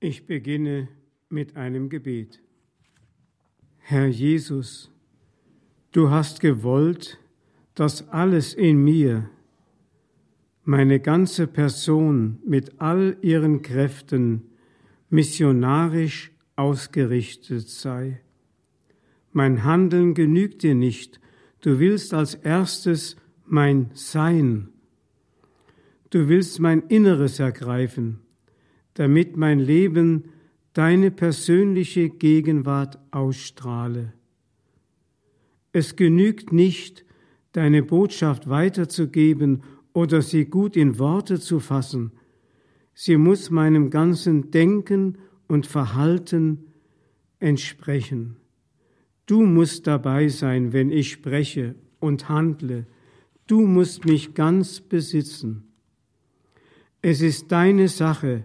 Ich beginne mit einem Gebet. Herr Jesus, du hast gewollt, dass alles in mir, meine ganze Person mit all ihren Kräften missionarisch ausgerichtet sei. Mein Handeln genügt dir nicht, du willst als erstes mein Sein. Du willst mein Inneres ergreifen, damit mein Leben deine persönliche Gegenwart ausstrahle. Es genügt nicht, deine Botschaft weiterzugeben oder sie gut in Worte zu fassen. Sie muss meinem ganzen Denken und Verhalten entsprechen. Du musst dabei sein, wenn ich spreche und handle. Du musst mich ganz besitzen. Es ist deine Sache,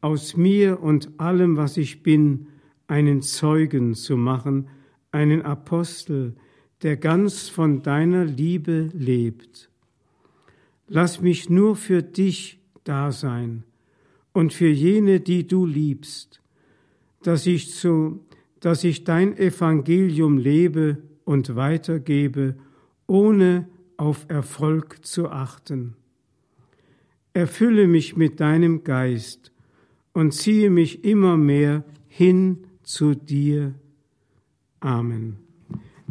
aus mir und allem, was ich bin, einen Zeugen zu machen, einen Apostel, der ganz von deiner Liebe lebt. Lass mich nur für dich da sein und für jene, die du liebst, dass ich zu, dass ich dein Evangelium lebe und weitergebe, ohne auf Erfolg zu achten. Erfülle mich mit deinem Geist und ziehe mich immer mehr hin zu dir. Amen.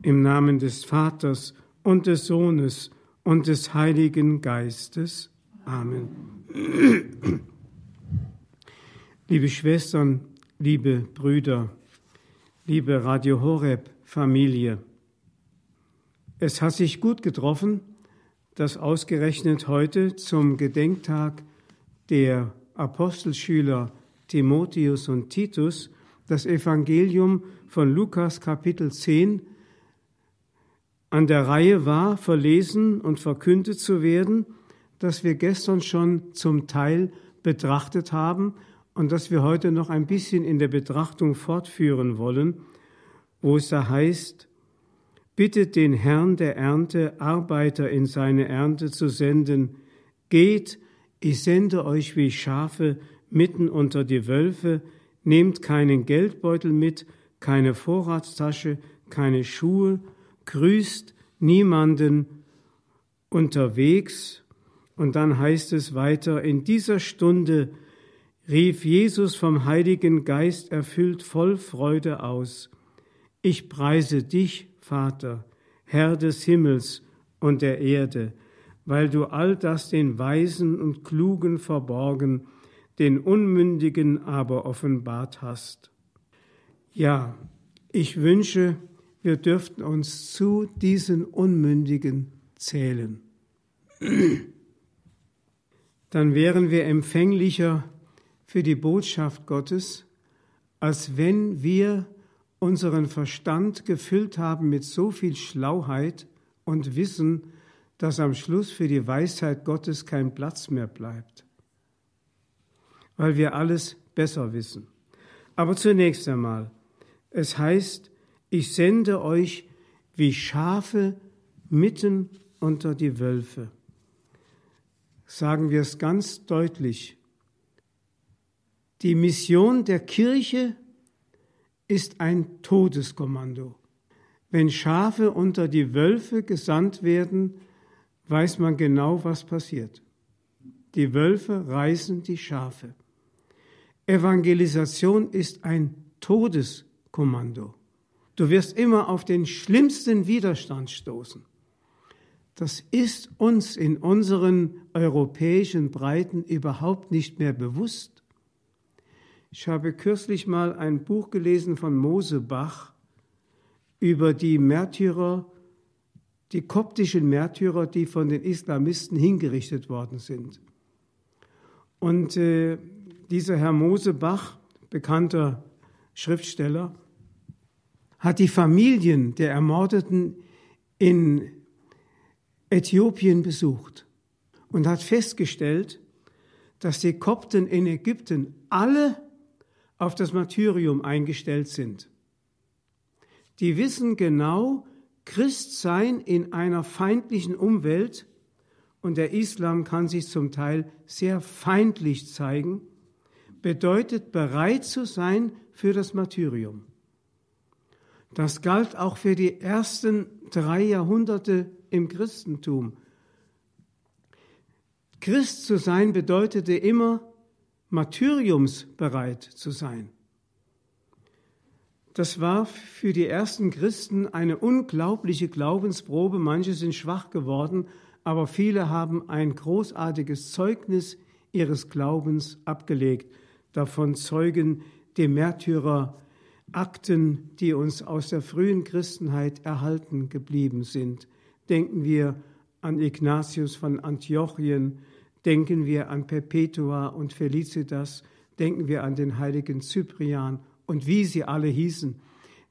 Im Namen des Vaters und des Sohnes und des Heiligen Geistes. Amen. Liebe Schwestern, liebe Brüder, liebe Radio Horeb Familie, es hat sich gut getroffen, dass ausgerechnet heute zum Gedenktag der Apostelschüler Timotheus und Titus das Evangelium von Lukas Kapitel 10 an der Reihe war, verlesen und verkündet zu werden, das wir gestern schon zum Teil betrachtet haben und das wir heute noch ein bisschen in der Betrachtung fortführen wollen, wo es da heißt, bittet den Herrn der Ernte, Arbeiter in seine Ernte zu senden, geht, ich sende euch wie Schafe mitten unter die Wölfe, nehmt keinen Geldbeutel mit, keine Vorratstasche, keine Schuhe, grüßt niemanden unterwegs. Und dann heißt es weiter, in dieser Stunde rief Jesus vom Heiligen Geist erfüllt voll Freude aus. Ich preise dich, Vater, Herr des Himmels und der Erde, weil du all das den Weisen und Klugen verborgen, den Unmündigen aber offenbart hast. Ja, ich wünsche, wir dürften uns zu diesen Unmündigen zählen. Dann wären wir empfänglicher für die Botschaft Gottes, als wenn wir unseren Verstand gefüllt haben mit so viel Schlauheit und Wissen, dass am Schluss für die Weisheit Gottes kein Platz mehr bleibt, weil wir alles besser wissen. Aber zunächst einmal, es heißt, ich sende euch wie Schafe mitten unter die Wölfe. Sagen wir es ganz deutlich. Die Mission der Kirche ist ein Todeskommando. Wenn Schafe unter die Wölfe gesandt werden, weiß man genau, was passiert. Die Wölfe reißen die Schafe. Evangelisation ist ein Todeskommando. Du wirst immer auf den schlimmsten Widerstand stoßen. Das ist uns in unseren europäischen Breiten überhaupt nicht mehr bewusst. Ich habe kürzlich mal ein Buch gelesen von Mosebach über die Märtyrer die koptischen Märtyrer, die von den Islamisten hingerichtet worden sind. Und äh, dieser Herr Mosebach, bekannter Schriftsteller, hat die Familien der Ermordeten in Äthiopien besucht und hat festgestellt, dass die Kopten in Ägypten alle auf das Martyrium eingestellt sind. Die wissen genau, Christsein in einer feindlichen Umwelt, und der Islam kann sich zum Teil sehr feindlich zeigen, bedeutet bereit zu sein für das Martyrium. Das galt auch für die ersten drei Jahrhunderte im Christentum. Christ zu sein bedeutete immer, martyriumsbereit zu sein. Das war für die ersten Christen eine unglaubliche Glaubensprobe. Manche sind schwach geworden, aber viele haben ein großartiges Zeugnis ihres Glaubens abgelegt. Davon zeugen die Märtyrerakten, die uns aus der frühen Christenheit erhalten geblieben sind. Denken wir an Ignatius von Antiochien, denken wir an Perpetua und Felicitas, denken wir an den heiligen Cyprian und wie sie alle hießen.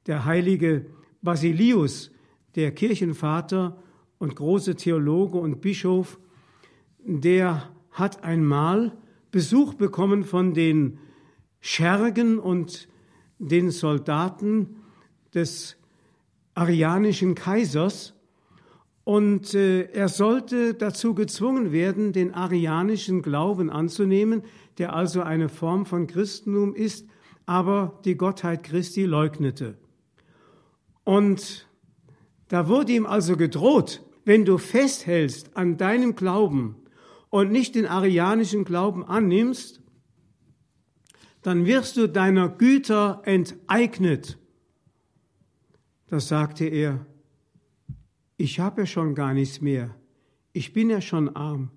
Der heilige Basilius, der Kirchenvater und große Theologe und Bischof, der hat einmal Besuch bekommen von den Schergen und den Soldaten des arianischen Kaisers und äh, er sollte dazu gezwungen werden, den arianischen Glauben anzunehmen, der also eine Form von Christentum ist, aber die Gottheit Christi leugnete. Und da wurde ihm also gedroht, wenn du festhältst an deinem Glauben und nicht den arianischen Glauben annimmst, dann wirst du deiner Güter enteignet. Das sagte er, ich habe ja schon gar nichts mehr. Ich bin ja schon arm.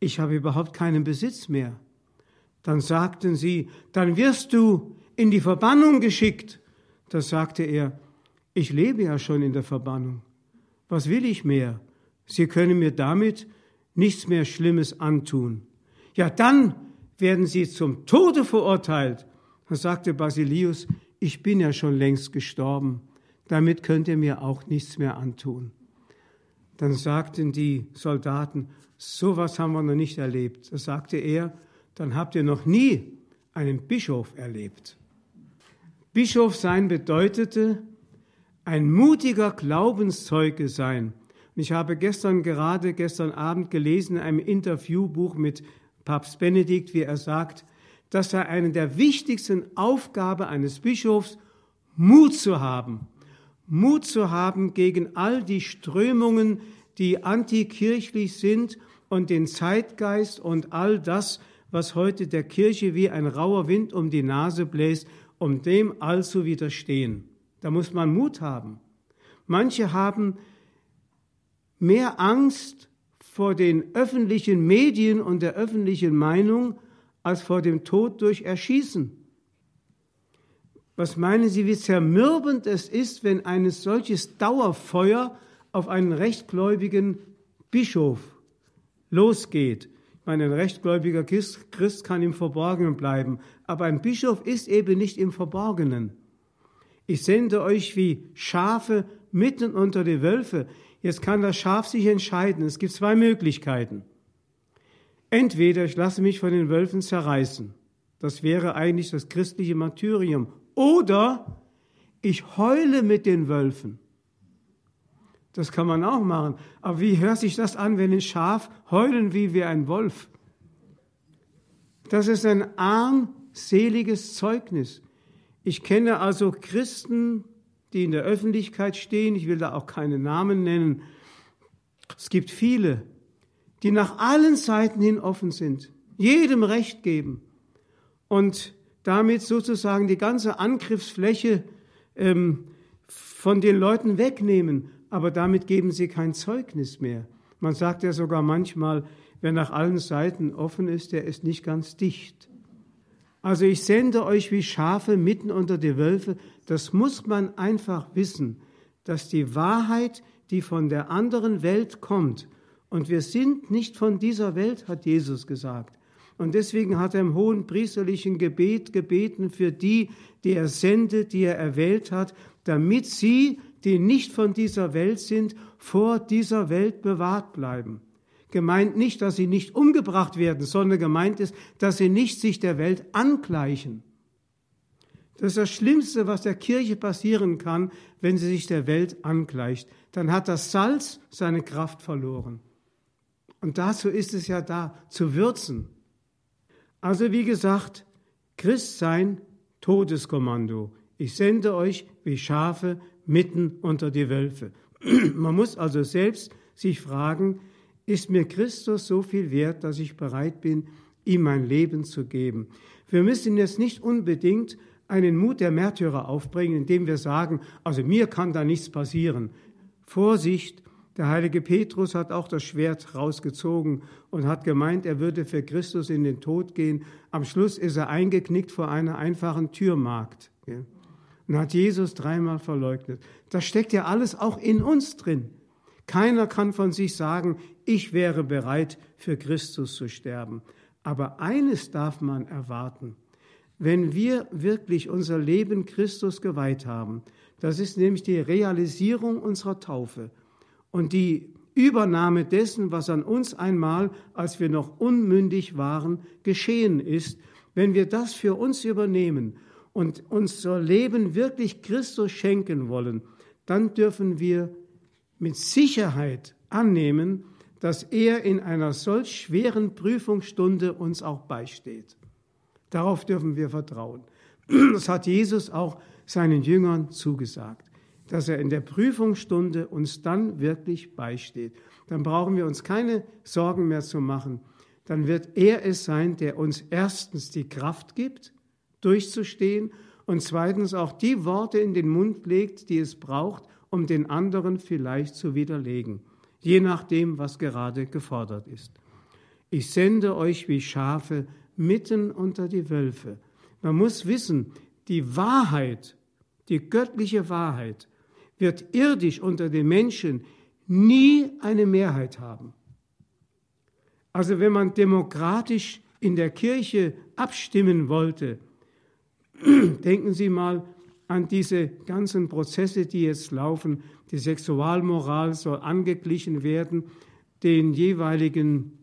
Ich habe überhaupt keinen Besitz mehr. Dann sagten sie, dann wirst du in die Verbannung geschickt. Da sagte er, ich lebe ja schon in der Verbannung. Was will ich mehr? Sie können mir damit nichts mehr Schlimmes antun. Ja, dann werden sie zum Tode verurteilt. Da sagte Basilius, ich bin ja schon längst gestorben. Damit könnt ihr mir auch nichts mehr antun. Dann sagten die Soldaten, sowas haben wir noch nicht erlebt. Da sagte er, dann habt ihr noch nie einen Bischof erlebt. Bischof sein bedeutete ein mutiger Glaubenszeuge sein. Ich habe gestern gerade gestern Abend gelesen in einem Interviewbuch mit Papst Benedikt, wie er sagt, dass er eine der wichtigsten Aufgabe eines Bischofs Mut zu haben, Mut zu haben gegen all die Strömungen, die antikirchlich sind und den Zeitgeist und all das, was heute der Kirche wie ein rauer Wind um die Nase bläst, um dem all zu widerstehen. Da muss man Mut haben. Manche haben mehr Angst vor den öffentlichen Medien und der öffentlichen Meinung als vor dem Tod durch Erschießen. Was meinen Sie, wie zermürbend es ist, wenn ein solches Dauerfeuer auf einen rechtgläubigen Bischof losgeht? Ich meine, ein rechtgläubiger Christ kann im Verborgenen bleiben, aber ein Bischof ist eben nicht im Verborgenen. Ich sende euch wie Schafe mitten unter die Wölfe. Jetzt kann das Schaf sich entscheiden. Es gibt zwei Möglichkeiten. Entweder ich lasse mich von den Wölfen zerreißen. Das wäre eigentlich das christliche Martyrium. Oder ich heule mit den Wölfen. Das kann man auch machen. Aber wie hört sich das an, wenn ein Schaf heulen wie, wie ein Wolf? Das ist ein armseliges Zeugnis. Ich kenne also Christen, die in der Öffentlichkeit stehen. Ich will da auch keine Namen nennen. Es gibt viele, die nach allen Seiten hin offen sind, jedem Recht geben. Und damit sozusagen die ganze Angriffsfläche ähm, von den Leuten wegnehmen, aber damit geben sie kein Zeugnis mehr. Man sagt ja sogar manchmal, wer nach allen Seiten offen ist, der ist nicht ganz dicht. Also ich sende euch wie Schafe mitten unter die Wölfe. Das muss man einfach wissen, dass die Wahrheit, die von der anderen Welt kommt, und wir sind nicht von dieser Welt, hat Jesus gesagt, und deswegen hat er im hohen priesterlichen Gebet gebeten für die, die er sendet, die er erwählt hat, damit sie, die nicht von dieser Welt sind, vor dieser Welt bewahrt bleiben. Gemeint nicht, dass sie nicht umgebracht werden, sondern gemeint ist, dass sie nicht sich der Welt angleichen. Das ist das Schlimmste, was der Kirche passieren kann, wenn sie sich der Welt angleicht. Dann hat das Salz seine Kraft verloren. Und dazu ist es ja da, zu würzen. Also wie gesagt, Christ sein, Todeskommando. Ich sende euch wie Schafe mitten unter die Wölfe. Man muss also selbst sich fragen, ist mir Christus so viel wert, dass ich bereit bin, ihm mein Leben zu geben? Wir müssen jetzt nicht unbedingt einen Mut der Märtyrer aufbringen, indem wir sagen, also mir kann da nichts passieren. Vorsicht, der heilige Petrus hat auch das Schwert rausgezogen und hat gemeint, er würde für Christus in den Tod gehen. Am Schluss ist er eingeknickt vor einer einfachen Türmarkt und hat Jesus dreimal verleugnet. Das steckt ja alles auch in uns drin. Keiner kann von sich sagen, ich wäre bereit, für Christus zu sterben. Aber eines darf man erwarten. Wenn wir wirklich unser Leben Christus geweiht haben, das ist nämlich die Realisierung unserer Taufe und die Übernahme dessen, was an uns einmal, als wir noch unmündig waren, geschehen ist, wenn wir das für uns übernehmen und unser Leben wirklich Christus schenken wollen, dann dürfen wir mit Sicherheit annehmen, dass er in einer solch schweren Prüfungsstunde uns auch beisteht. Darauf dürfen wir vertrauen. Das hat Jesus auch seinen Jüngern zugesagt, dass er in der Prüfungsstunde uns dann wirklich beisteht. Dann brauchen wir uns keine Sorgen mehr zu machen. Dann wird er es sein, der uns erstens die Kraft gibt, durchzustehen und zweitens auch die Worte in den Mund legt, die es braucht, um den anderen vielleicht zu widerlegen, je nachdem, was gerade gefordert ist. Ich sende euch wie Schafe mitten unter die Wölfe. Man muss wissen, die Wahrheit, die göttliche Wahrheit, wird irdisch unter den Menschen nie eine Mehrheit haben. Also wenn man demokratisch in der Kirche abstimmen wollte, Denken Sie mal an diese ganzen Prozesse, die jetzt laufen. Die Sexualmoral soll angeglichen werden den jeweiligen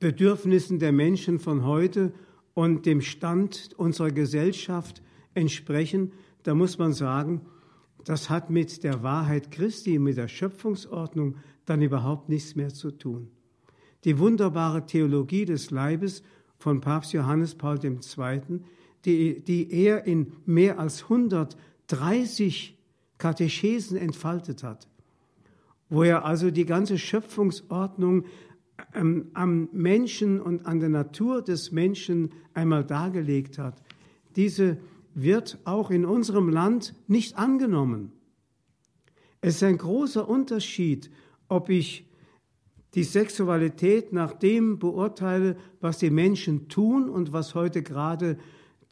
Bedürfnissen der Menschen von heute und dem Stand unserer Gesellschaft entsprechen. Da muss man sagen, das hat mit der Wahrheit Christi, mit der Schöpfungsordnung dann überhaupt nichts mehr zu tun. Die wunderbare Theologie des Leibes von Papst Johannes Paul II die, die er in mehr als 130 Katechesen entfaltet hat, wo er also die ganze Schöpfungsordnung am Menschen und an der Natur des Menschen einmal dargelegt hat. Diese wird auch in unserem Land nicht angenommen. Es ist ein großer Unterschied, ob ich die Sexualität nach dem beurteile, was die Menschen tun und was heute gerade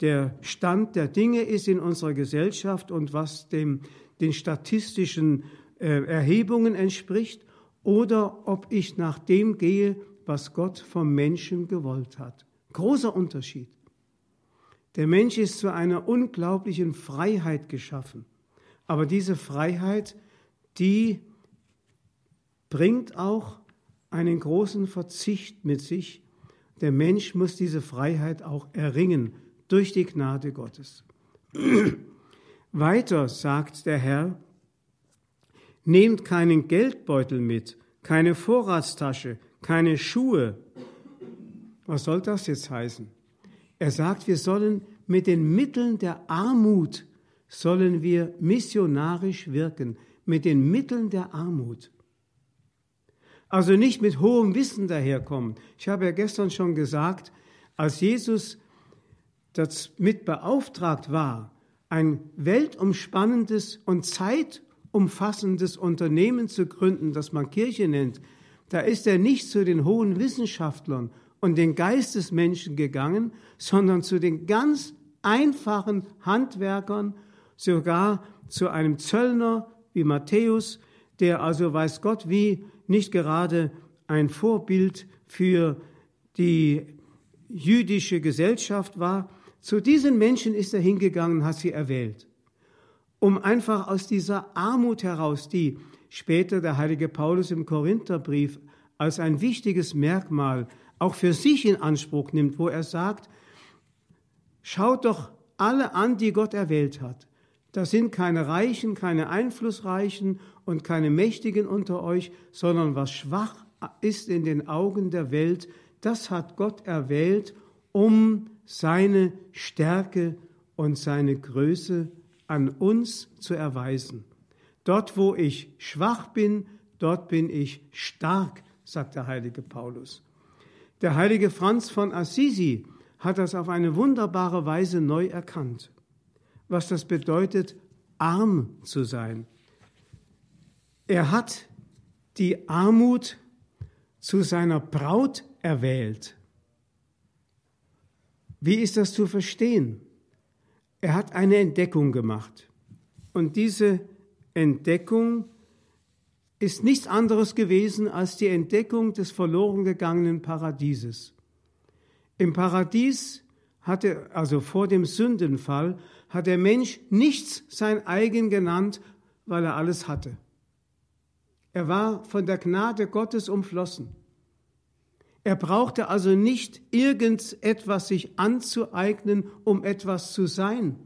der Stand der Dinge ist in unserer Gesellschaft und was dem, den statistischen äh, Erhebungen entspricht, oder ob ich nach dem gehe, was Gott vom Menschen gewollt hat. Großer Unterschied. Der Mensch ist zu einer unglaublichen Freiheit geschaffen. Aber diese Freiheit, die bringt auch einen großen Verzicht mit sich. Der Mensch muss diese Freiheit auch erringen durch die Gnade Gottes. Weiter sagt der Herr, nehmt keinen Geldbeutel mit, keine Vorratstasche, keine Schuhe. Was soll das jetzt heißen? Er sagt, wir sollen mit den Mitteln der Armut, sollen wir missionarisch wirken, mit den Mitteln der Armut. Also nicht mit hohem Wissen daherkommen. Ich habe ja gestern schon gesagt, als Jesus das mit beauftragt war, ein weltumspannendes und zeitumfassendes Unternehmen zu gründen, das man Kirche nennt, da ist er nicht zu den hohen Wissenschaftlern und den Geistesmenschen gegangen, sondern zu den ganz einfachen Handwerkern, sogar zu einem Zöllner wie Matthäus, der also weiß Gott wie nicht gerade ein Vorbild für die jüdische Gesellschaft war, zu diesen Menschen ist er hingegangen, hat sie erwählt, um einfach aus dieser Armut heraus, die später der heilige Paulus im Korintherbrief als ein wichtiges Merkmal auch für sich in Anspruch nimmt, wo er sagt, schaut doch alle an, die Gott erwählt hat. Da sind keine Reichen, keine Einflussreichen und keine Mächtigen unter euch, sondern was schwach ist in den Augen der Welt, das hat Gott erwählt, um seine Stärke und seine Größe an uns zu erweisen. Dort, wo ich schwach bin, dort bin ich stark, sagt der heilige Paulus. Der heilige Franz von Assisi hat das auf eine wunderbare Weise neu erkannt, was das bedeutet, arm zu sein. Er hat die Armut zu seiner Braut erwählt. Wie ist das zu verstehen? Er hat eine Entdeckung gemacht. Und diese Entdeckung ist nichts anderes gewesen als die Entdeckung des verloren gegangenen Paradieses. Im Paradies hatte, also vor dem Sündenfall, hat der Mensch nichts sein eigen genannt, weil er alles hatte. Er war von der Gnade Gottes umflossen. Er brauchte also nicht irgendetwas sich anzueignen, um etwas zu sein.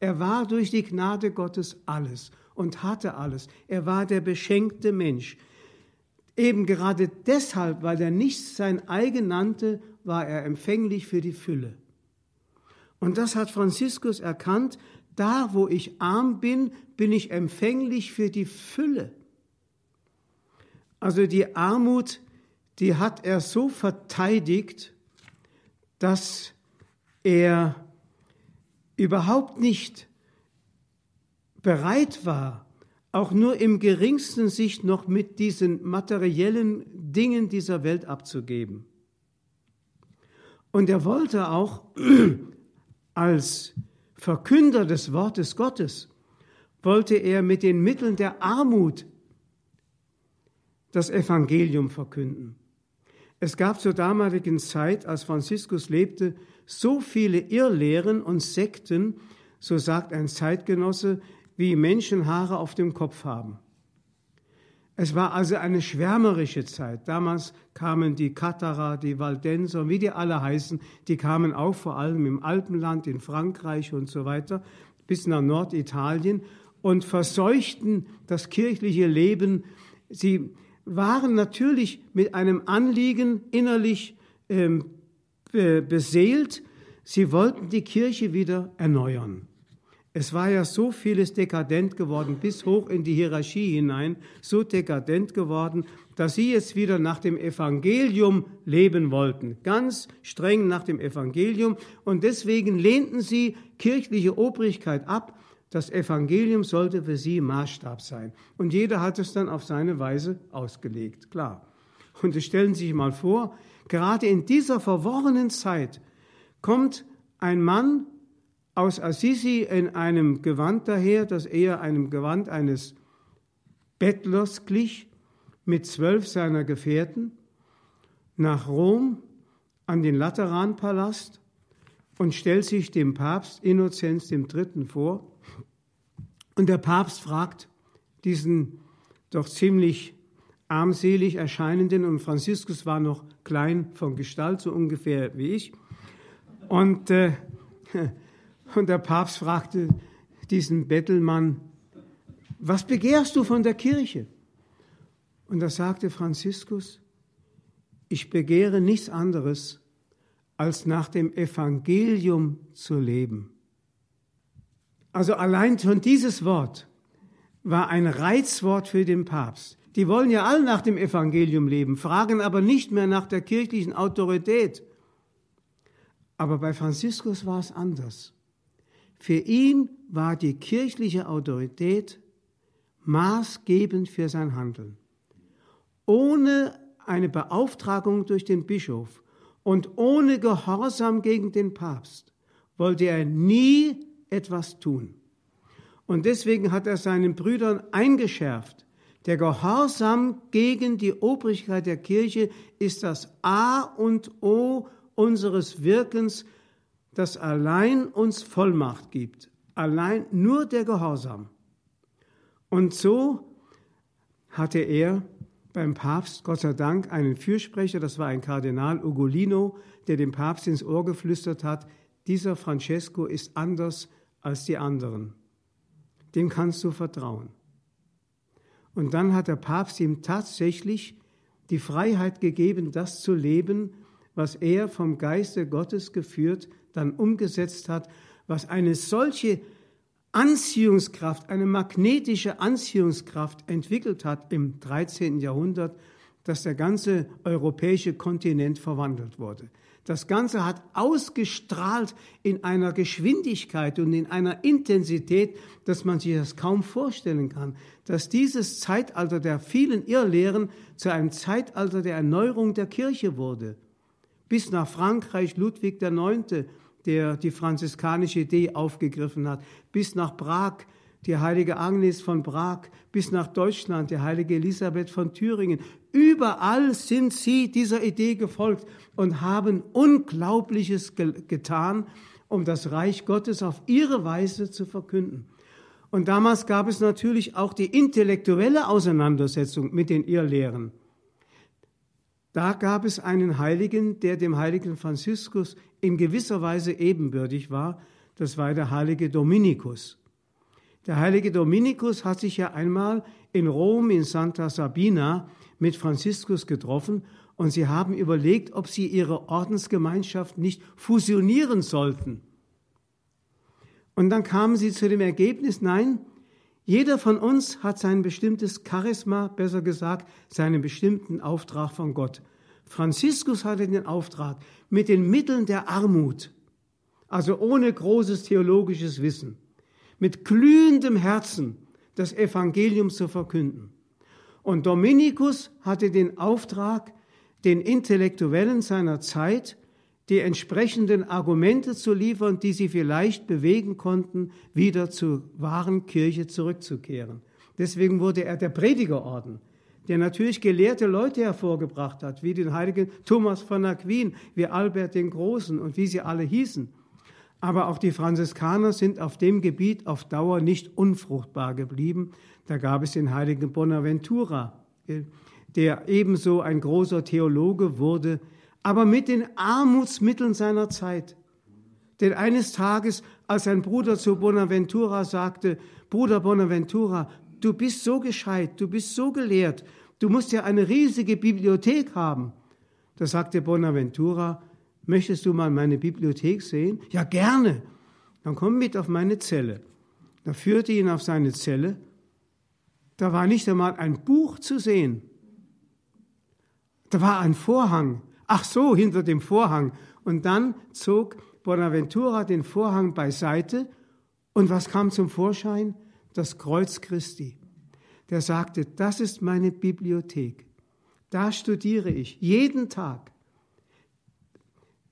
Er war durch die Gnade Gottes alles und hatte alles. Er war der beschenkte Mensch. Eben gerade deshalb, weil er nichts sein eigen nannte, war er empfänglich für die Fülle. Und das hat Franziskus erkannt, da wo ich arm bin, bin ich empfänglich für die Fülle. Also die Armut, die hat er so verteidigt, dass er überhaupt nicht bereit war, auch nur im geringsten sich noch mit diesen materiellen Dingen dieser Welt abzugeben. Und er wollte auch als Verkünder des Wortes Gottes, wollte er mit den Mitteln der Armut das Evangelium verkünden. Es gab zur damaligen Zeit, als Franziskus lebte, so viele Irrlehren und Sekten, so sagt ein Zeitgenosse, wie Menschen Haare auf dem Kopf haben. Es war also eine schwärmerische Zeit. Damals kamen die Katharer, die Waldenser, wie die alle heißen, die kamen auch vor allem im Alpenland, in Frankreich und so weiter, bis nach Norditalien und verseuchten das kirchliche Leben. Sie waren natürlich mit einem Anliegen innerlich ähm, beseelt. Sie wollten die Kirche wieder erneuern. Es war ja so vieles dekadent geworden, bis hoch in die Hierarchie hinein, so dekadent geworden, dass sie jetzt wieder nach dem Evangelium leben wollten, ganz streng nach dem Evangelium. Und deswegen lehnten sie kirchliche Obrigkeit ab. Das Evangelium sollte für sie Maßstab sein. Und jeder hat es dann auf seine Weise ausgelegt, klar. Und stellen Sie sich mal vor, gerade in dieser verworrenen Zeit kommt ein Mann aus Assisi in einem Gewand daher, das eher einem Gewand eines Bettlers glich, mit zwölf seiner Gefährten, nach Rom an den Lateranpalast und stellt sich dem Papst Innozenz III. vor. Und der Papst fragt diesen doch ziemlich armselig erscheinenden, und Franziskus war noch klein von Gestalt, so ungefähr wie ich, und äh, und der Papst fragte diesen Bettelmann, was begehrst du von der Kirche? Und da sagte Franziskus, ich begehre nichts anderes, als nach dem Evangelium zu leben. Also allein schon dieses Wort war ein Reizwort für den Papst. Die wollen ja alle nach dem Evangelium leben, fragen aber nicht mehr nach der kirchlichen Autorität. Aber bei Franziskus war es anders. Für ihn war die kirchliche Autorität maßgebend für sein Handeln. Ohne eine Beauftragung durch den Bischof und ohne Gehorsam gegen den Papst wollte er nie etwas tun. Und deswegen hat er seinen Brüdern eingeschärft, der Gehorsam gegen die Obrigkeit der Kirche ist das A und O unseres Wirkens das allein uns Vollmacht gibt, allein nur der Gehorsam. Und so hatte er beim Papst Gott sei Dank einen Fürsprecher, das war ein Kardinal Ugolino, der dem Papst ins Ohr geflüstert hat, dieser Francesco ist anders als die anderen. Dem kannst du vertrauen. Und dann hat der Papst ihm tatsächlich die Freiheit gegeben, das zu leben, was er vom Geiste Gottes geführt dann umgesetzt hat, was eine solche Anziehungskraft, eine magnetische Anziehungskraft entwickelt hat im 13. Jahrhundert, dass der ganze europäische Kontinent verwandelt wurde. Das Ganze hat ausgestrahlt in einer Geschwindigkeit und in einer Intensität, dass man sich das kaum vorstellen kann, dass dieses Zeitalter der vielen Irrlehren zu einem Zeitalter der Erneuerung der Kirche wurde. Bis nach Frankreich Ludwig IX., der die franziskanische Idee aufgegriffen hat, bis nach Prag die heilige Agnes von Prag, bis nach Deutschland die heilige Elisabeth von Thüringen. Überall sind sie dieser Idee gefolgt und haben Unglaubliches getan, um das Reich Gottes auf ihre Weise zu verkünden. Und damals gab es natürlich auch die intellektuelle Auseinandersetzung mit den Irrlehren. Da gab es einen Heiligen, der dem heiligen Franziskus in gewisser Weise ebenbürtig war. Das war der heilige Dominikus. Der heilige Dominikus hat sich ja einmal in Rom in Santa Sabina mit Franziskus getroffen und sie haben überlegt, ob sie ihre Ordensgemeinschaft nicht fusionieren sollten. Und dann kamen sie zu dem Ergebnis, nein, jeder von uns hat sein bestimmtes Charisma, besser gesagt, seinen bestimmten Auftrag von Gott. Franziskus hatte den Auftrag, mit den Mitteln der Armut, also ohne großes theologisches Wissen, mit glühendem Herzen das Evangelium zu verkünden. Und Dominikus hatte den Auftrag, den Intellektuellen seiner Zeit die entsprechenden Argumente zu liefern, die sie vielleicht bewegen konnten, wieder zur wahren Kirche zurückzukehren. Deswegen wurde er der Predigerorden, der natürlich gelehrte Leute hervorgebracht hat, wie den heiligen Thomas von Aquin, wie Albert den Großen und wie sie alle hießen. Aber auch die Franziskaner sind auf dem Gebiet auf Dauer nicht unfruchtbar geblieben. Da gab es den heiligen Bonaventura, der ebenso ein großer Theologe wurde, aber mit den Armutsmitteln seiner Zeit. Denn eines Tages, als ein Bruder zu Bonaventura sagte, Bruder Bonaventura, du bist so gescheit, du bist so gelehrt, du musst ja eine riesige Bibliothek haben. Da sagte Bonaventura, möchtest du mal meine Bibliothek sehen? Ja, gerne. Dann komm mit auf meine Zelle. Da führte ihn auf seine Zelle. Da war nicht einmal ein Buch zu sehen. Da war ein Vorhang. Ach so, hinter dem Vorhang. Und dann zog Bonaventura den Vorhang beiseite. Und was kam zum Vorschein? Das Kreuz Christi. Der sagte, das ist meine Bibliothek. Da studiere ich jeden Tag.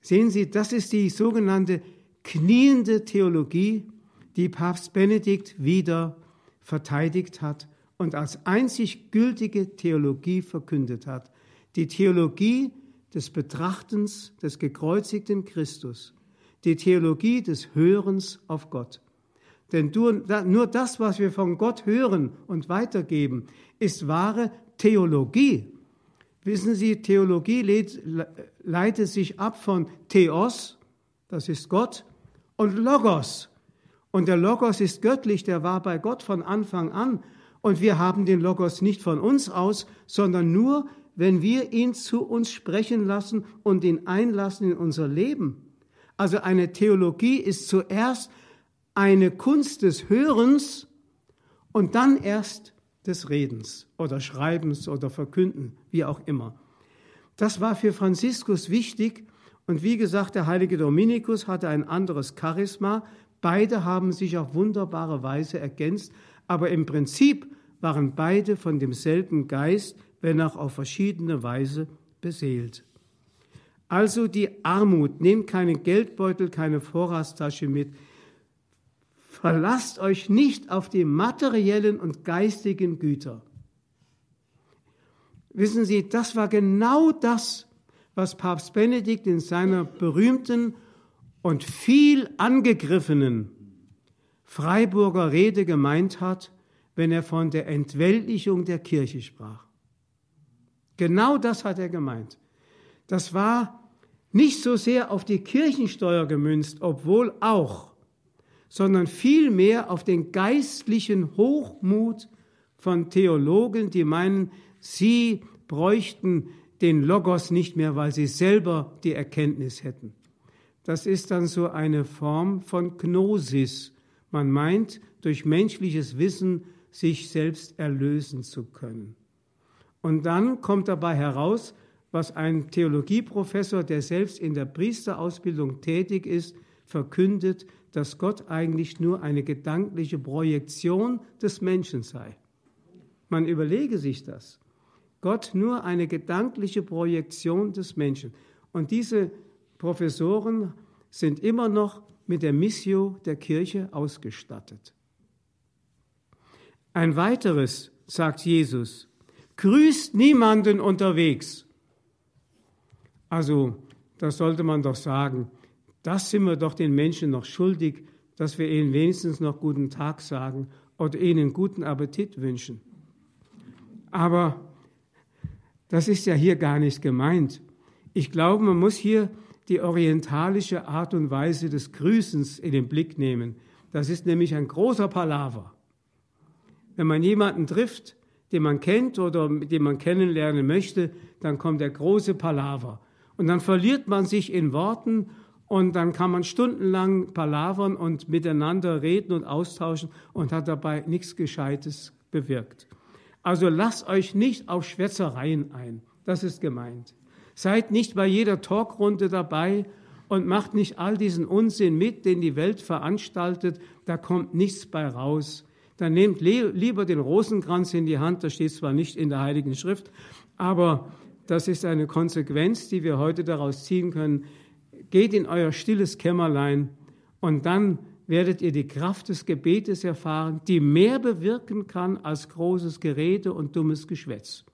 Sehen Sie, das ist die sogenannte kniende Theologie, die Papst Benedikt wieder verteidigt hat und als einzig gültige Theologie verkündet hat. Die Theologie des Betrachtens des gekreuzigten Christus, die Theologie des Hörens auf Gott. Denn nur das, was wir von Gott hören und weitergeben, ist wahre Theologie. Wissen Sie, Theologie leitet sich ab von Theos, das ist Gott, und Logos. Und der Logos ist göttlich, der war bei Gott von Anfang an. Und wir haben den Logos nicht von uns aus, sondern nur, wenn wir ihn zu uns sprechen lassen und ihn einlassen in unser Leben. Also eine Theologie ist zuerst eine Kunst des Hörens und dann erst des Redens oder Schreibens oder Verkünden, wie auch immer. Das war für Franziskus wichtig und wie gesagt, der heilige Dominikus hatte ein anderes Charisma. Beide haben sich auf wunderbare Weise ergänzt, aber im Prinzip waren beide von demselben Geist, wenn auch auf verschiedene Weise beseelt. Also die Armut, nehmt keinen Geldbeutel, keine Vorratstasche mit, Verlasst euch nicht auf die materiellen und geistigen Güter. Wissen Sie, das war genau das, was Papst Benedikt in seiner berühmten und viel angegriffenen Freiburger Rede gemeint hat, wenn er von der Entweltlichung der Kirche sprach. Genau das hat er gemeint. Das war nicht so sehr auf die Kirchensteuer gemünzt, obwohl auch, sondern vielmehr auf den geistlichen Hochmut von Theologen, die meinen, sie bräuchten den Logos nicht mehr, weil sie selber die Erkenntnis hätten. das ist dann so eine Form von Gnosis. Man meint, durch menschliches Wissen sich selbst erlösen zu können. Und dann kommt dabei heraus, was ein Theologieprofessor, der selbst in der Priesterausbildung tätig ist, verkündet, dass Gott eigentlich nur eine gedankliche Projektion des Menschen sei. Man überlege sich das. Gott nur eine gedankliche Projektion des Menschen. Und diese Professoren sind immer noch mit der Missio der Kirche ausgestattet. Ein weiteres, sagt Jesus, grüßt niemanden unterwegs. Also, das sollte man doch sagen, das sind wir doch den Menschen noch schuldig, dass wir ihnen wenigstens noch guten Tag sagen oder ihnen guten Appetit wünschen. Aber das ist ja hier gar nicht gemeint. Ich glaube, man muss hier die orientalische Art und Weise des Grüßens in den Blick nehmen. Das ist nämlich ein großer Palaver. Wenn man jemanden trifft, den man kennt oder den man kennenlernen möchte, dann kommt der große Palaver. Und dann verliert man sich in Worten und dann kann man stundenlang palavern und miteinander reden und austauschen und hat dabei nichts Gescheites bewirkt. Also lasst euch nicht auf Schwätzereien ein. Das ist gemeint. Seid nicht bei jeder Talkrunde dabei und macht nicht all diesen Unsinn mit, den die Welt veranstaltet. Da kommt nichts bei raus. Dann nehmt lieber den Rosenkranz in die Hand. Das steht zwar nicht in der Heiligen Schrift, aber das ist eine Konsequenz, die wir heute daraus ziehen können. Geht in euer stilles Kämmerlein und dann werdet ihr die Kraft des Gebetes erfahren, die mehr bewirken kann als großes Gerede und dummes Geschwätz.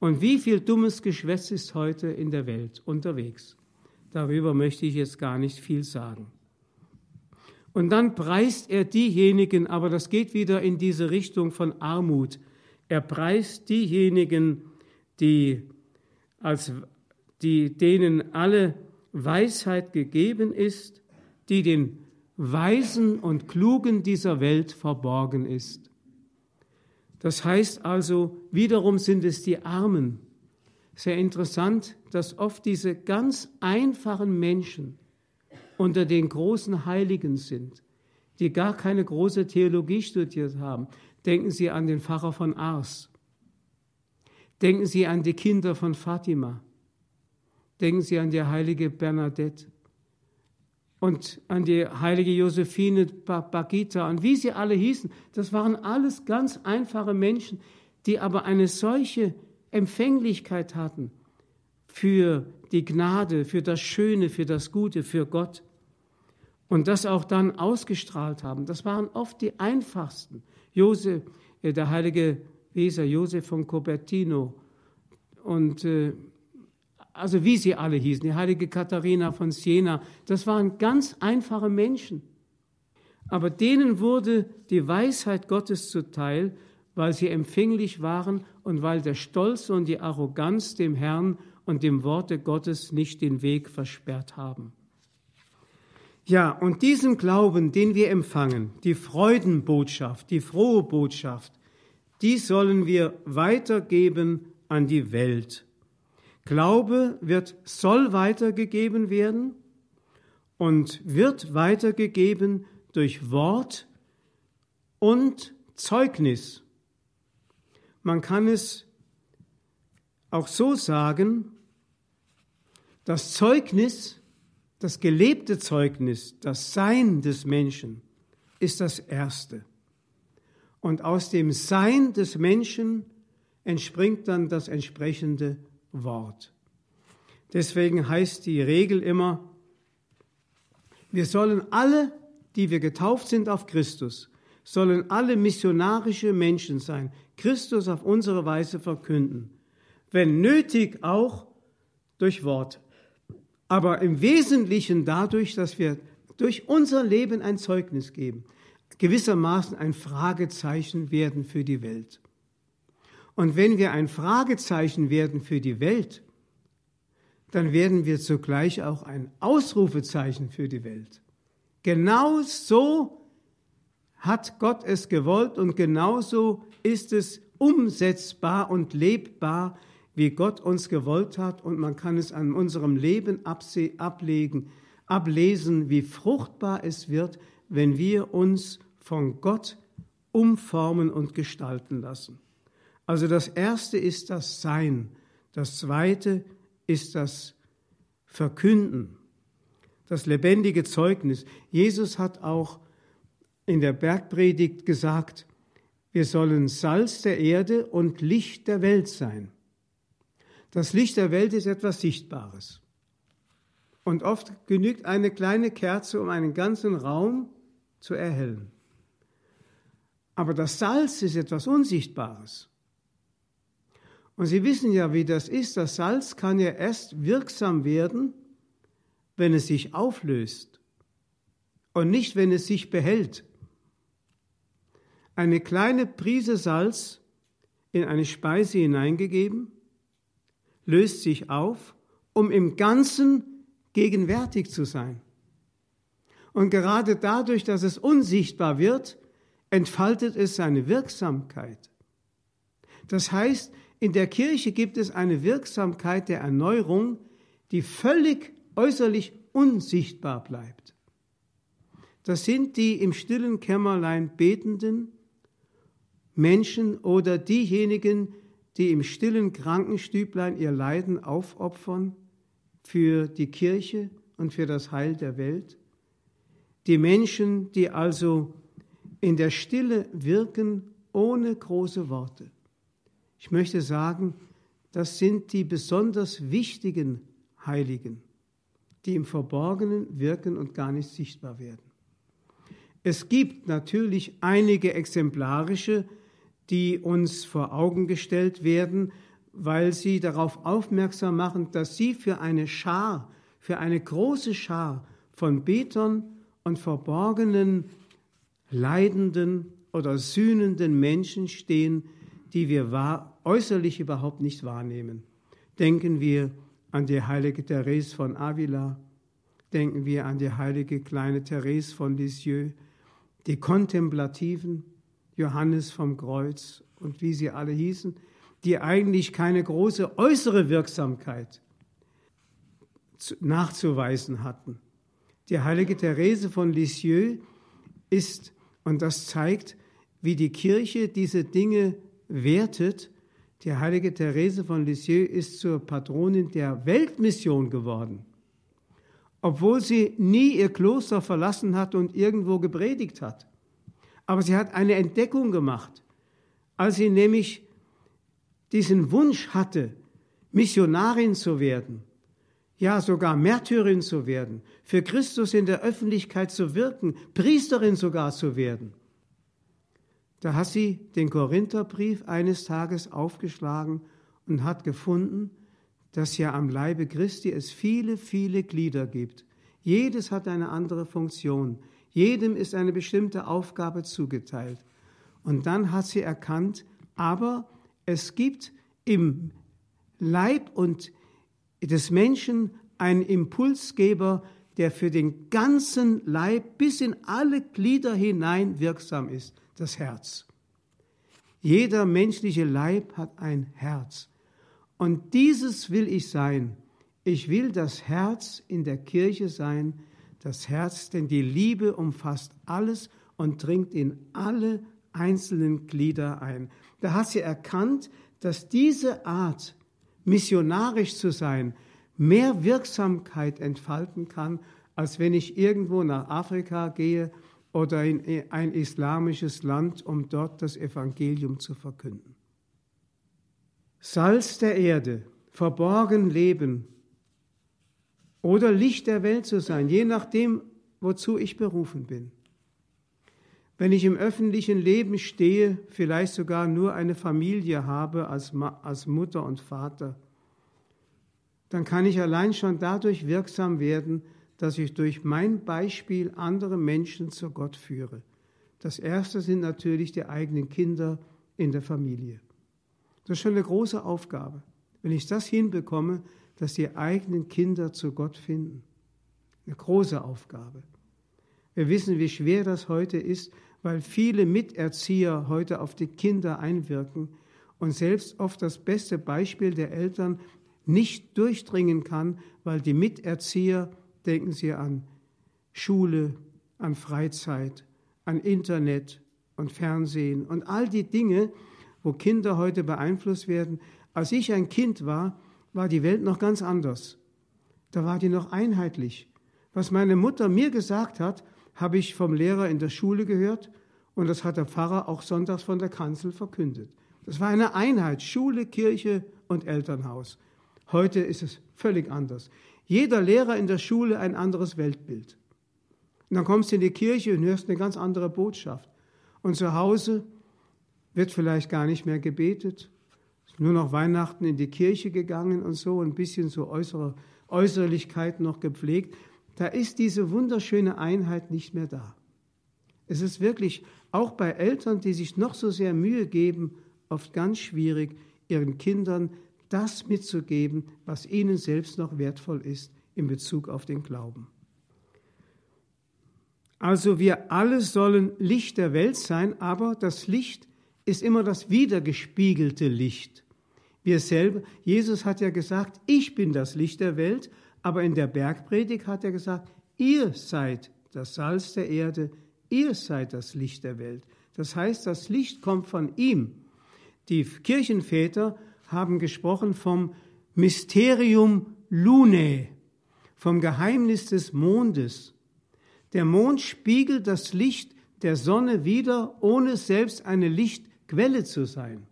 Und wie viel dummes Geschwätz ist heute in der Welt unterwegs? Darüber möchte ich jetzt gar nicht viel sagen. Und dann preist er diejenigen, aber das geht wieder in diese Richtung von Armut. Er preist diejenigen, die als die, denen alle Weisheit gegeben ist, die den Weisen und Klugen dieser Welt verborgen ist. Das heißt also, wiederum sind es die Armen. Sehr interessant, dass oft diese ganz einfachen Menschen unter den großen Heiligen sind, die gar keine große Theologie studiert haben. Denken Sie an den Pfarrer von Ars. Denken Sie an die Kinder von Fatima. Denken Sie an die heilige Bernadette und an die heilige Josephine Bagita und wie sie alle hießen. Das waren alles ganz einfache Menschen, die aber eine solche Empfänglichkeit hatten für die Gnade, für das Schöne, für das Gute, für Gott. Und das auch dann ausgestrahlt haben. Das waren oft die einfachsten. Josef, äh, der heilige Weser, Josef von Copertino und äh, also wie sie alle hießen, die heilige Katharina von Siena, das waren ganz einfache Menschen. Aber denen wurde die Weisheit Gottes zuteil, weil sie empfänglich waren und weil der Stolz und die Arroganz dem Herrn und dem Worte Gottes nicht den Weg versperrt haben. Ja, und diesen Glauben, den wir empfangen, die Freudenbotschaft, die frohe Botschaft, die sollen wir weitergeben an die Welt. Glaube wird, soll weitergegeben werden und wird weitergegeben durch Wort und Zeugnis. Man kann es auch so sagen, das Zeugnis, das gelebte Zeugnis, das Sein des Menschen ist das Erste. Und aus dem Sein des Menschen entspringt dann das entsprechende Wort. Deswegen heißt die Regel immer, wir sollen alle, die wir getauft sind auf Christus, sollen alle missionarische Menschen sein, Christus auf unsere Weise verkünden, wenn nötig auch durch Wort, aber im Wesentlichen dadurch, dass wir durch unser Leben ein Zeugnis geben, gewissermaßen ein Fragezeichen werden für die Welt. Und wenn wir ein Fragezeichen werden für die Welt, dann werden wir zugleich auch ein Ausrufezeichen für die Welt. Genau so hat Gott es gewollt und genauso ist es umsetzbar und lebbar, wie Gott uns gewollt hat und man kann es an unserem Leben ablegen, ablesen, wie fruchtbar es wird, wenn wir uns von Gott umformen und gestalten lassen. Also das erste ist das Sein, das zweite ist das Verkünden, das lebendige Zeugnis. Jesus hat auch in der Bergpredigt gesagt, wir sollen Salz der Erde und Licht der Welt sein. Das Licht der Welt ist etwas Sichtbares. Und oft genügt eine kleine Kerze, um einen ganzen Raum zu erhellen. Aber das Salz ist etwas Unsichtbares. Und Sie wissen ja, wie das ist. Das Salz kann ja erst wirksam werden, wenn es sich auflöst und nicht, wenn es sich behält. Eine kleine Prise Salz in eine Speise hineingegeben, löst sich auf, um im Ganzen gegenwärtig zu sein. Und gerade dadurch, dass es unsichtbar wird, entfaltet es seine Wirksamkeit. Das heißt, in der Kirche gibt es eine Wirksamkeit der Erneuerung, die völlig äußerlich unsichtbar bleibt. Das sind die im stillen Kämmerlein betenden Menschen oder diejenigen, die im stillen Krankenstüblein ihr Leiden aufopfern für die Kirche und für das Heil der Welt. Die Menschen, die also in der Stille wirken ohne große Worte. Ich möchte sagen, das sind die besonders wichtigen Heiligen, die im Verborgenen wirken und gar nicht sichtbar werden. Es gibt natürlich einige exemplarische, die uns vor Augen gestellt werden, weil sie darauf aufmerksam machen, dass sie für eine Schar, für eine große Schar von Betern und verborgenen, leidenden oder sühnenden Menschen stehen, die wir äußerlich überhaupt nicht wahrnehmen. Denken wir an die heilige Therese von Avila, denken wir an die heilige kleine Therese von Lisieux, die Kontemplativen, Johannes vom Kreuz und wie sie alle hießen, die eigentlich keine große äußere Wirksamkeit nachzuweisen hatten. Die heilige Therese von Lisieux ist, und das zeigt, wie die Kirche diese Dinge wertet, die heilige Therese von Lisieux ist zur Patronin der Weltmission geworden, obwohl sie nie ihr Kloster verlassen hat und irgendwo gepredigt hat. Aber sie hat eine Entdeckung gemacht, als sie nämlich diesen Wunsch hatte, Missionarin zu werden, ja sogar Märtyrin zu werden, für Christus in der Öffentlichkeit zu wirken, Priesterin sogar zu werden. Da hat sie den Korintherbrief eines Tages aufgeschlagen und hat gefunden, dass ja am Leibe Christi es viele, viele Glieder gibt. Jedes hat eine andere Funktion. Jedem ist eine bestimmte Aufgabe zugeteilt. Und dann hat sie erkannt, aber es gibt im Leib und des Menschen einen Impulsgeber, der für den ganzen Leib bis in alle Glieder hinein wirksam ist das Herz. Jeder menschliche Leib hat ein Herz. Und dieses will ich sein. Ich will das Herz in der Kirche sein, das Herz, denn die Liebe umfasst alles und dringt in alle einzelnen Glieder ein. Da hat sie erkannt, dass diese Art, missionarisch zu sein, mehr Wirksamkeit entfalten kann, als wenn ich irgendwo nach Afrika gehe oder in ein islamisches Land, um dort das Evangelium zu verkünden. Salz der Erde, verborgen leben oder Licht der Welt zu sein, je nachdem, wozu ich berufen bin. Wenn ich im öffentlichen Leben stehe, vielleicht sogar nur eine Familie habe als, als Mutter und Vater, dann kann ich allein schon dadurch wirksam werden, dass ich durch mein Beispiel andere Menschen zu Gott führe. Das erste sind natürlich die eigenen Kinder in der Familie. Das ist schon eine große Aufgabe. Wenn ich das hinbekomme, dass die eigenen Kinder zu Gott finden. Eine große Aufgabe. Wir wissen, wie schwer das heute ist, weil viele Miterzieher heute auf die Kinder einwirken und selbst oft das beste Beispiel der Eltern nicht durchdringen kann, weil die Miterzieher denken Sie an Schule, an Freizeit, an Internet und Fernsehen und all die Dinge, wo Kinder heute beeinflusst werden. Als ich ein Kind war, war die Welt noch ganz anders. Da war die noch einheitlich. Was meine Mutter mir gesagt hat, habe ich vom Lehrer in der Schule gehört und das hat der Pfarrer auch sonntags von der Kanzel verkündet. Das war eine Einheit, Schule, Kirche und Elternhaus. Heute ist es völlig anders. Jeder Lehrer in der Schule ein anderes Weltbild. Und dann kommst du in die Kirche und hörst eine ganz andere Botschaft. Und zu Hause wird vielleicht gar nicht mehr gebetet, nur noch Weihnachten in die Kirche gegangen und so, ein bisschen so äußere Äußerlichkeiten noch gepflegt. Da ist diese wunderschöne Einheit nicht mehr da. Es ist wirklich auch bei Eltern, die sich noch so sehr Mühe geben, oft ganz schwierig, ihren Kindern das mitzugeben, was ihnen selbst noch wertvoll ist in Bezug auf den Glauben. Also wir alle sollen Licht der Welt sein, aber das Licht ist immer das wiedergespiegelte Licht. Wir selber, Jesus hat ja gesagt, ich bin das Licht der Welt, aber in der Bergpredigt hat er gesagt, ihr seid das Salz der Erde, ihr seid das Licht der Welt. Das heißt, das Licht kommt von ihm. Die Kirchenväter haben gesprochen vom Mysterium Lunae, vom Geheimnis des Mondes. Der Mond spiegelt das Licht der Sonne wider, ohne selbst eine Lichtquelle zu sein.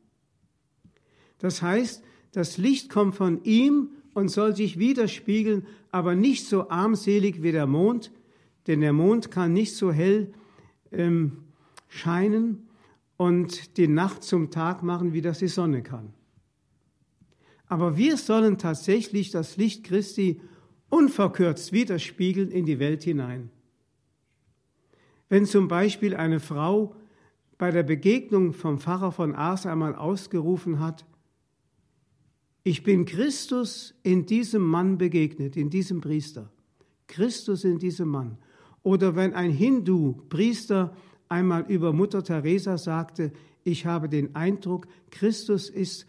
Das heißt, das Licht kommt von ihm und soll sich widerspiegeln, aber nicht so armselig wie der Mond, denn der Mond kann nicht so hell ähm, scheinen und die Nacht zum Tag machen, wie das die Sonne kann. Aber wir sollen tatsächlich das Licht Christi unverkürzt widerspiegeln in die Welt hinein. Wenn zum Beispiel eine Frau bei der Begegnung vom Pfarrer von Ars einmal ausgerufen hat, ich bin Christus in diesem Mann begegnet, in diesem Priester. Christus in diesem Mann. Oder wenn ein Hindu-Priester einmal über Mutter Teresa sagte, ich habe den Eindruck, Christus ist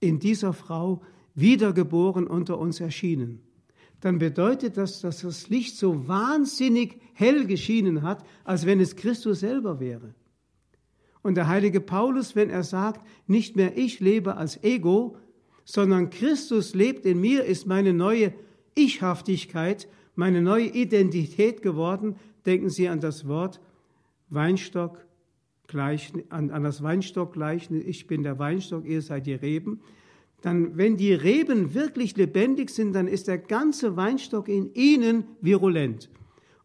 in dieser Frau wiedergeboren unter uns erschienen, dann bedeutet das, dass das Licht so wahnsinnig hell geschienen hat, als wenn es Christus selber wäre. Und der heilige Paulus, wenn er sagt, nicht mehr ich lebe als Ego, sondern Christus lebt in mir, ist meine neue Ichhaftigkeit, meine neue Identität geworden, denken Sie an das Wort Weinstock, gleich, an, an das Weinstock gleichen, ich bin der Weinstock, ihr seid die Reben, dann, wenn die Reben wirklich lebendig sind, dann ist der ganze Weinstock in ihnen virulent.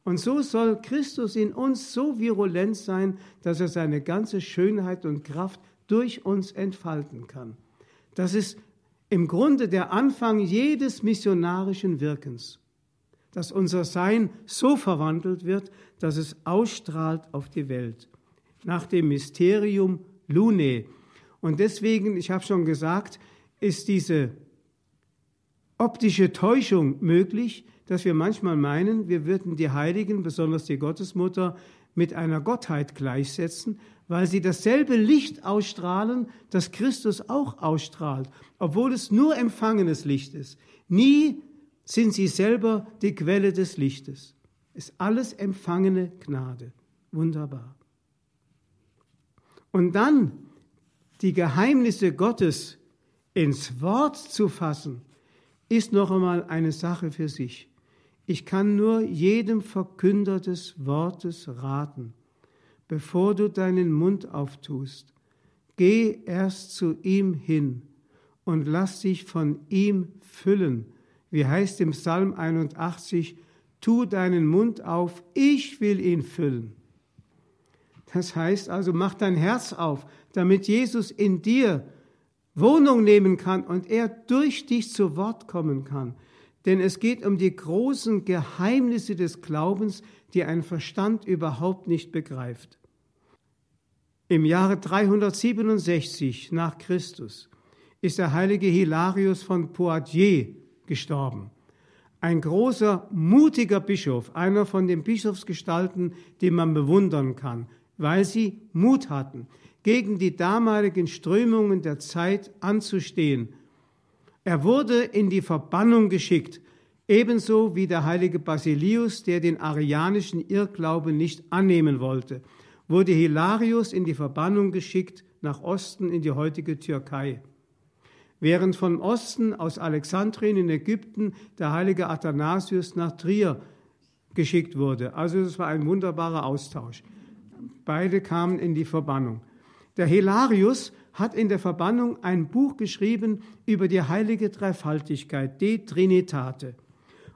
Und so soll Christus in uns so virulent sein, dass er seine ganze Schönheit und Kraft durch uns entfalten kann. Das ist im Grunde der Anfang jedes missionarischen Wirkens, dass unser Sein so verwandelt wird, dass es ausstrahlt auf die Welt nach dem Mysterium Lunae. Und deswegen, ich habe schon gesagt, ist diese optische Täuschung möglich, dass wir manchmal meinen, wir würden die Heiligen, besonders die Gottesmutter, mit einer Gottheit gleichsetzen, weil sie dasselbe Licht ausstrahlen, das Christus auch ausstrahlt, obwohl es nur empfangenes Licht ist. Nie sind sie selber die Quelle des Lichtes. Es ist alles empfangene Gnade. Wunderbar. Und dann die Geheimnisse Gottes ins Wort zu fassen, ist noch einmal eine Sache für sich. Ich kann nur jedem Verkünder des Wortes raten, bevor du deinen Mund auftust, geh erst zu ihm hin und lass dich von ihm füllen. Wie heißt im Psalm 81, tu deinen Mund auf, ich will ihn füllen. Das heißt also, mach dein Herz auf, damit Jesus in dir Wohnung nehmen kann und er durch dich zu Wort kommen kann. Denn es geht um die großen Geheimnisse des Glaubens, die ein Verstand überhaupt nicht begreift. Im Jahre 367 nach Christus ist der heilige Hilarius von Poitiers gestorben. Ein großer, mutiger Bischof, einer von den Bischofsgestalten, die man bewundern kann, weil sie Mut hatten gegen die damaligen Strömungen der Zeit anzustehen. Er wurde in die Verbannung geschickt. Ebenso wie der heilige Basilius, der den arianischen Irrglauben nicht annehmen wollte, wurde Hilarius in die Verbannung geschickt nach Osten in die heutige Türkei. Während von Osten aus Alexandrien in Ägypten der heilige Athanasius nach Trier geschickt wurde. Also es war ein wunderbarer Austausch. Beide kamen in die Verbannung. Der Hilarius hat in der Verbannung ein Buch geschrieben über die heilige Dreifaltigkeit, De Trinitate.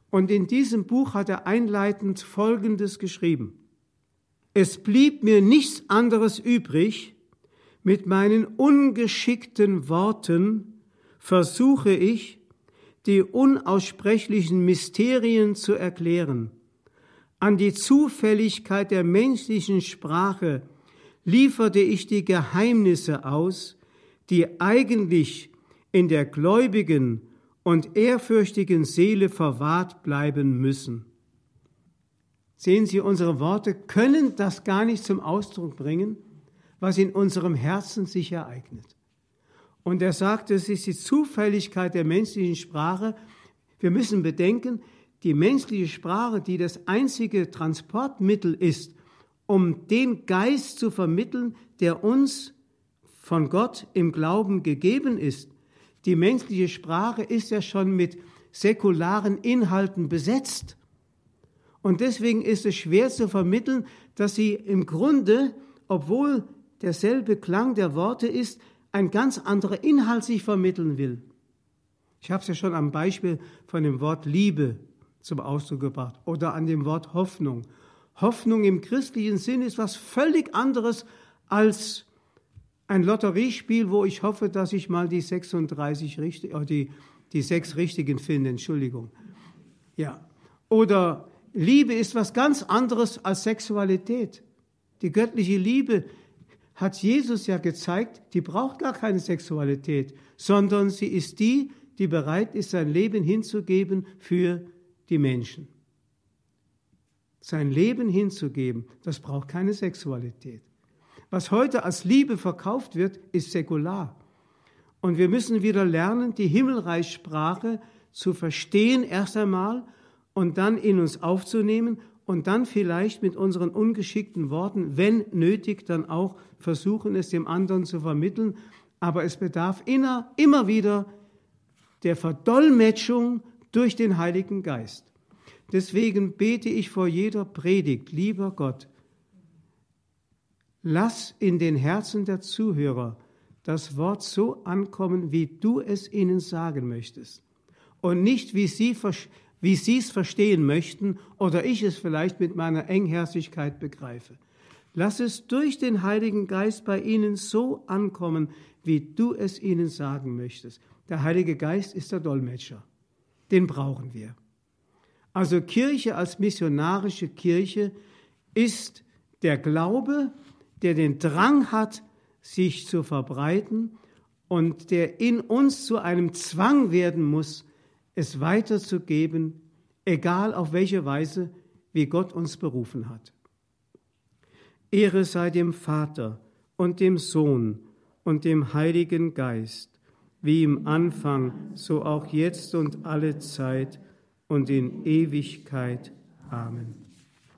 Und in diesem Buch hat er einleitend Folgendes geschrieben. Es blieb mir nichts anderes übrig, mit meinen ungeschickten Worten versuche ich, die unaussprechlichen Mysterien zu erklären. An die Zufälligkeit der menschlichen Sprache lieferte ich die Geheimnisse aus, die eigentlich in der gläubigen und ehrfürchtigen Seele verwahrt bleiben müssen. Sehen Sie, unsere Worte können das gar nicht zum Ausdruck bringen, was in unserem Herzen sich ereignet. Und er sagt, es ist die Zufälligkeit der menschlichen Sprache. Wir müssen bedenken, die menschliche Sprache, die das einzige Transportmittel ist, um den Geist zu vermitteln, der uns von Gott im Glauben gegeben ist, die menschliche Sprache ist ja schon mit säkularen Inhalten besetzt. Und deswegen ist es schwer zu vermitteln, dass sie im Grunde, obwohl derselbe Klang der Worte ist, ein ganz anderer Inhalt sich vermitteln will. Ich habe es ja schon am Beispiel von dem Wort Liebe zum Ausdruck gebracht oder an dem Wort Hoffnung. Hoffnung im christlichen Sinn ist was völlig anderes als ein Lotteriespiel, wo ich hoffe, dass ich mal die 36 richtig, oder die, die sechs richtigen finde, Entschuldigung. Ja. Oder Liebe ist was ganz anderes als Sexualität. Die göttliche Liebe hat Jesus ja gezeigt, die braucht gar keine Sexualität, sondern sie ist die, die bereit ist, sein Leben hinzugeben für die Menschen. Sein Leben hinzugeben, das braucht keine Sexualität. Was heute als Liebe verkauft wird, ist säkular. Und wir müssen wieder lernen, die Himmelreichssprache zu verstehen erst einmal und dann in uns aufzunehmen und dann vielleicht mit unseren ungeschickten Worten, wenn nötig, dann auch versuchen, es dem anderen zu vermitteln. Aber es bedarf immer, immer wieder der Verdolmetschung durch den Heiligen Geist. Deswegen bete ich vor jeder Predigt, lieber Gott, Lass in den Herzen der Zuhörer das Wort so ankommen, wie du es ihnen sagen möchtest. Und nicht, wie sie, wie sie es verstehen möchten oder ich es vielleicht mit meiner Engherzigkeit begreife. Lass es durch den Heiligen Geist bei ihnen so ankommen, wie du es ihnen sagen möchtest. Der Heilige Geist ist der Dolmetscher. Den brauchen wir. Also Kirche als missionarische Kirche ist der Glaube, der den Drang hat, sich zu verbreiten und der in uns zu einem Zwang werden muss, es weiterzugeben, egal auf welche Weise, wie Gott uns berufen hat. Ehre sei dem Vater und dem Sohn und dem Heiligen Geist, wie im Anfang, so auch jetzt und alle Zeit und in Ewigkeit. Amen.